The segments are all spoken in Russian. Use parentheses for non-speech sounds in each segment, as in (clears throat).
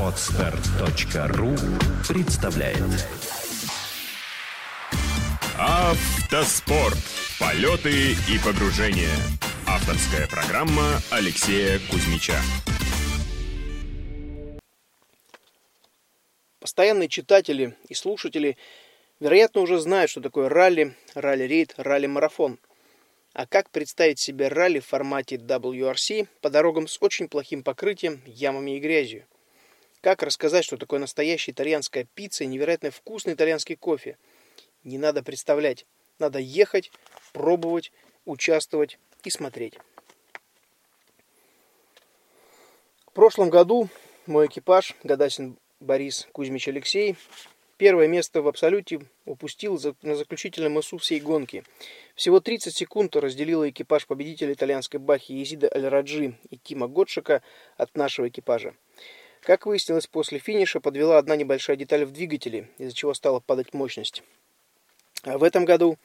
Отстар.ру представляет Автоспорт. Полеты и погружения. Авторская программа Алексея Кузьмича. Постоянные читатели и слушатели, вероятно, уже знают, что такое ралли, ралли-рейд, ралли-марафон. А как представить себе ралли в формате WRC по дорогам с очень плохим покрытием, ямами и грязью? Как рассказать, что такое настоящая итальянская пицца и невероятно вкусный итальянский кофе? Не надо представлять. Надо ехать, пробовать, участвовать и смотреть. В прошлом году мой экипаж, Гадасин Борис Кузьмич Алексей, первое место в абсолюте упустил на заключительном ИСУ всей гонки. Всего 30 секунд разделила экипаж победителя итальянской бахи Езида Аль-Раджи и Тима Готшика от нашего экипажа. Как выяснилось, после финиша подвела одна небольшая деталь в двигателе, из-за чего стала падать мощность. А в этом году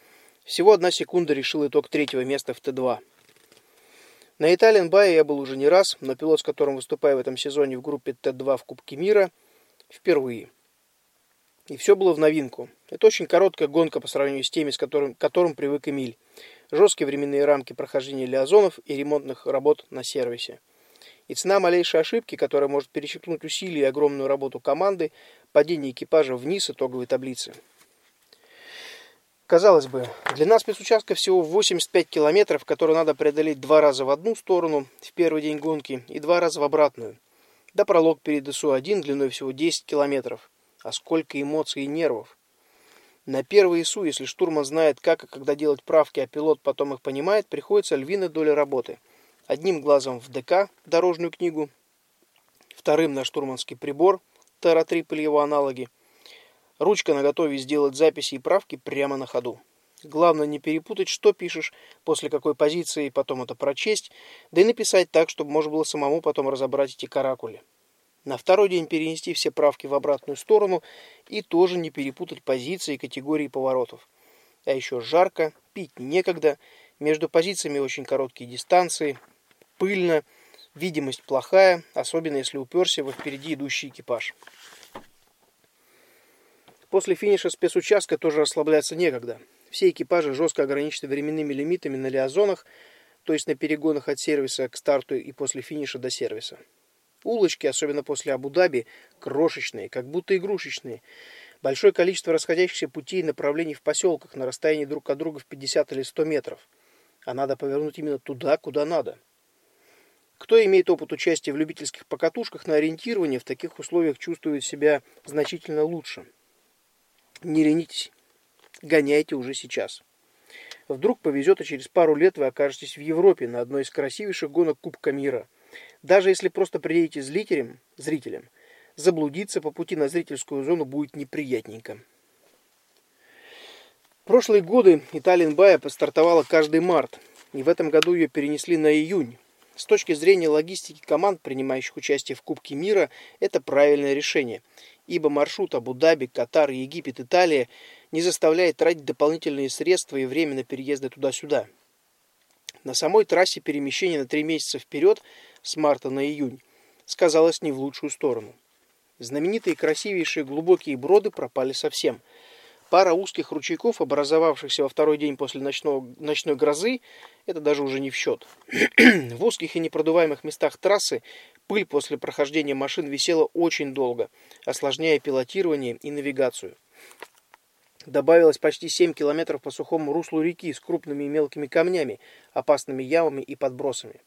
всего одна секунда решил итог третьего места в Т2. На Италиан Бае я был уже не раз, но пилот, с которым выступаю в этом сезоне в группе Т2 в Кубке мира, впервые. И все было в новинку. Это очень короткая гонка по сравнению с теми, с которым, к которым привык Эмиль. Жесткие временные рамки прохождения лиазонов и ремонтных работ на сервисе. И цена малейшей ошибки, которая может перечеркнуть усилия и огромную работу команды, падение экипажа вниз итоговой таблицы. Казалось бы, длина спецучастка всего 85 километров, которую надо преодолеть два раза в одну сторону в первый день гонки и два раза в обратную. Да пролог перед ИСУ-1 длиной всего 10 километров. А сколько эмоций и нервов. На первый ИСУ, если штурман знает, как и когда делать правки, а пилот потом их понимает, приходится львиная доля работы – Одним глазом в ДК, дорожную книгу, вторым на штурманский прибор, Терра-трип или его аналоги. Ручка на готове сделать записи и правки прямо на ходу. Главное не перепутать, что пишешь, после какой позиции, потом это прочесть, да и написать так, чтобы можно было самому потом разобрать эти каракули. На второй день перенести все правки в обратную сторону и тоже не перепутать позиции и категории поворотов. А еще жарко, пить некогда, между позициями очень короткие дистанции – пыльно, видимость плохая, особенно если уперся во впереди идущий экипаж. После финиша спецучастка тоже расслабляться некогда. Все экипажи жестко ограничены временными лимитами на лиазонах, то есть на перегонах от сервиса к старту и после финиша до сервиса. Улочки, особенно после Абу-Даби, крошечные, как будто игрушечные. Большое количество расходящихся путей и направлений в поселках на расстоянии друг от друга в 50 или 100 метров. А надо повернуть именно туда, куда надо. Кто имеет опыт участия в любительских покатушках на ориентирование, в таких условиях чувствует себя значительно лучше. Не ленитесь, гоняйте уже сейчас. Вдруг повезет, и через пару лет вы окажетесь в Европе на одной из красивейших гонок Кубка мира. Даже если просто приедете зрителем, зрителем, заблудиться по пути на зрительскую зону будет неприятненько. В прошлые годы Италиан Бая постартовала каждый март, и в этом году ее перенесли на июнь. С точки зрения логистики команд, принимающих участие в Кубке мира, это правильное решение, ибо маршрут Абу-Даби, Катар, Египет, Италия не заставляет тратить дополнительные средства и время на переезды туда-сюда. На самой трассе перемещение на три месяца вперед, с марта на июнь, сказалось не в лучшую сторону. Знаменитые красивейшие глубокие броды пропали совсем – Пара узких ручейков, образовавшихся во второй день после ночного, ночной грозы, это даже уже не в счет. (clears throat) в узких и непродуваемых местах трассы пыль после прохождения машин висела очень долго, осложняя пилотирование и навигацию. Добавилось почти 7 километров по сухому руслу реки с крупными и мелкими камнями, опасными ямами и подбросами.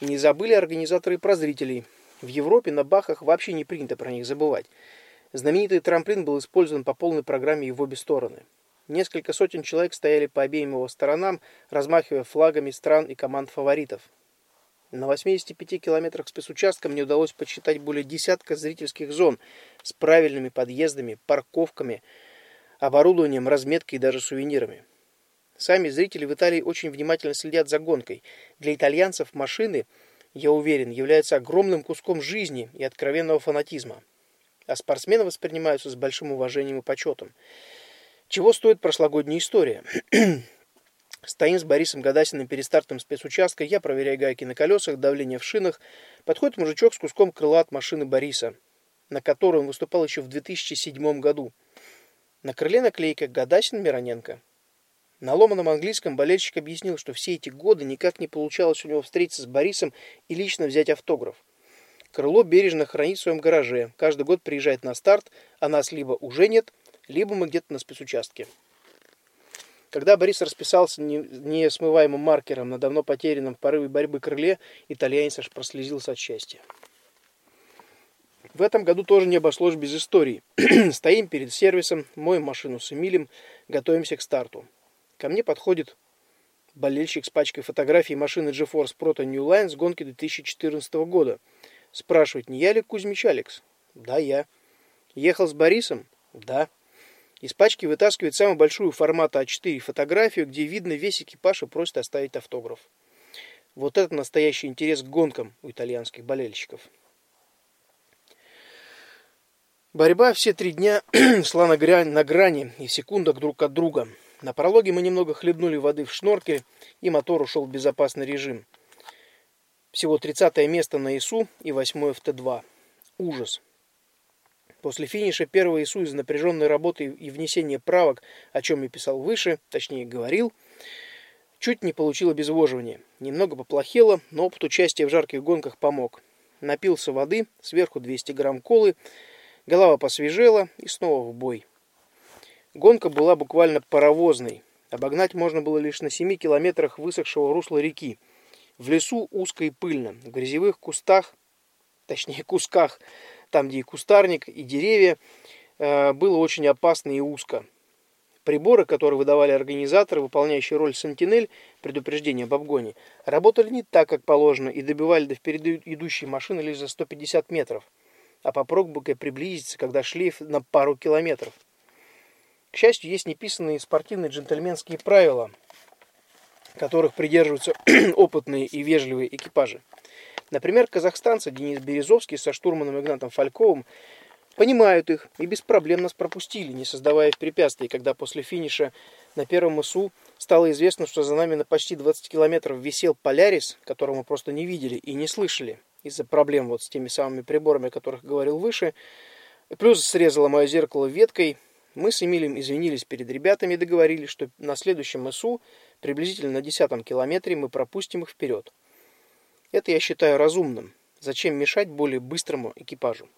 Не забыли организаторы про зрителей. В Европе на Бахах вообще не принято про них забывать. Знаменитый трамплин был использован по полной программе и в обе стороны. Несколько сотен человек стояли по обеим его сторонам, размахивая флагами стран и команд фаворитов. На 85 километрах спецучастка мне удалось подсчитать более десятка зрительских зон с правильными подъездами, парковками, оборудованием, разметкой и даже сувенирами. Сами зрители в Италии очень внимательно следят за гонкой. Для итальянцев машины, я уверен, являются огромным куском жизни и откровенного фанатизма а спортсмены воспринимаются с большим уважением и почетом. Чего стоит прошлогодняя история? (clears throat) Стоим с Борисом Гадасиным перед стартом спецучастка, я проверяю гайки на колесах, давление в шинах. Подходит мужичок с куском крыла от машины Бориса, на которой он выступал еще в 2007 году. На крыле наклейка «Гадасин Мироненко». На ломаном английском болельщик объяснил, что все эти годы никак не получалось у него встретиться с Борисом и лично взять автограф. Крыло бережно хранит в своем гараже. Каждый год приезжает на старт, а нас либо уже нет, либо мы где-то на спецучастке. Когда Борис расписался несмываемым маркером на давно потерянном в порыве борьбы крыле, итальянец аж прослезился от счастья. В этом году тоже не обошлось без истории. (clears throat) Стоим перед сервисом, моем машину с Эмилем, готовимся к старту. Ко мне подходит болельщик с пачкой фотографий машины GeForce Proto New Line с гонки 2014 года. Спрашивает, не я ли Кузьмич Алекс? Да, я. Ехал с Борисом? Да. Из пачки вытаскивает самую большую формата А4 фотографию, где видно весь экипаж и просит оставить автограф. Вот это настоящий интерес к гонкам у итальянских болельщиков. Борьба все три дня (clears throat) шла на грани, на грани и в секундах друг от друга. На прологе мы немного хлебнули воды в шнорке, и мотор ушел в безопасный режим. Всего 30 место на ИСУ и 8 в Т2. Ужас. После финиша первого ИСУ из напряженной работы и внесения правок, о чем я писал выше, точнее говорил, чуть не получил обезвоживание. Немного поплохело, но опыт участия в жарких гонках помог. Напился воды, сверху 200 грамм колы, голова посвежела и снова в бой. Гонка была буквально паровозной. Обогнать можно было лишь на 7 километрах высохшего русла реки. В лесу узко и пыльно, в грязевых кустах, точнее кусках, там, где и кустарник, и деревья, э, было очень опасно и узко. Приборы, которые выдавали организаторы, выполняющие роль «Сентинель» предупреждения об обгоне, работали не так, как положено, и добивали до впереди идущей машины лишь за 150 метров, а попробуй приблизиться, когда шлейф на пару километров. К счастью, есть неписанные спортивные джентльменские правила, которых придерживаются (clears throat) опытные и вежливые экипажи. Например, казахстанцы Денис Березовский со штурманом Игнатом Фальковым понимают их и без проблем нас пропустили, не создавая препятствий, когда после финиша на первом ИСУ стало известно, что за нами на почти 20 километров висел Полярис, которого мы просто не видели и не слышали из-за проблем вот с теми самыми приборами, о которых говорил выше. Плюс срезало мое зеркало веткой. Мы с Эмилем извинились перед ребятами и договорились, что на следующем ИСУ, приблизительно на десятом километре, мы пропустим их вперед. Это я считаю разумным. Зачем мешать более быстрому экипажу?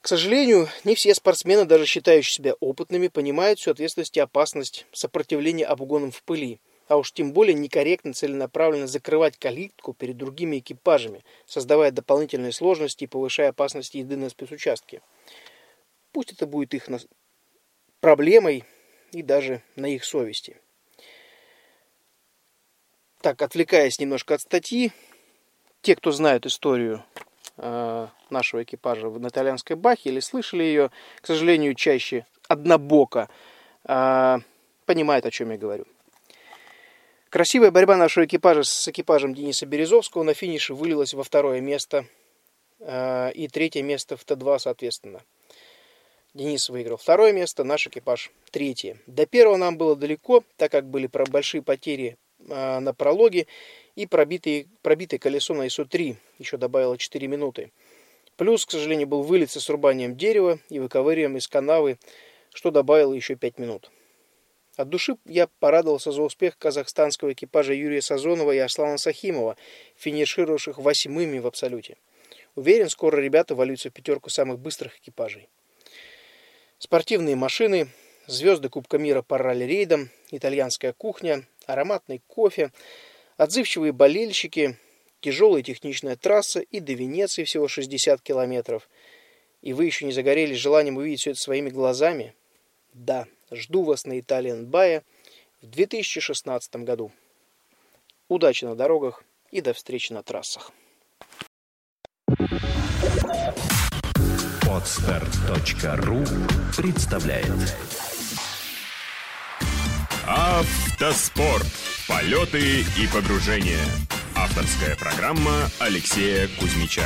К сожалению, не все спортсмены, даже считающие себя опытными, понимают всю ответственность и опасность сопротивления обгонам в пыли, а уж тем более некорректно целенаправленно закрывать калитку перед другими экипажами, создавая дополнительные сложности и повышая опасность езды на спецучастке. Пусть это будет их проблемой и даже на их совести. Так, отвлекаясь немножко от статьи, те, кто знают историю э, нашего экипажа в итальянской бахе или слышали ее, к сожалению, чаще однобоко, э, понимают, о чем я говорю. Красивая борьба нашего экипажа с экипажем Дениса Березовского на финише вылилась во второе место э, и третье место в Т2, соответственно. Денис выиграл второе место, наш экипаж третье. До первого нам было далеко, так как были большие потери а, на прологе и пробитый, пробитое колесо на ИСУ-3 еще добавило 4 минуты. Плюс, к сожалению, был вылет со срубанием дерева и выковыриванием из канавы, что добавило еще 5 минут. От души я порадовался за успех казахстанского экипажа Юрия Сазонова и Аслана Сахимова, финишировавших восьмыми в абсолюте. Уверен, скоро ребята валются в пятерку самых быстрых экипажей. Спортивные машины, звезды Кубка мира по ралли-рейдам, итальянская кухня, ароматный кофе, отзывчивые болельщики, тяжелая техничная трасса и до Венеции всего 60 километров. И вы еще не загорелись желанием увидеть все это своими глазами? Да, жду вас на Италиан Бая в 2016 году. Удачи на дорогах и до встречи на трассах. Подстер.ру представляет Автоспорт. Полеты и погружения. Авторская программа Алексея Кузьмича.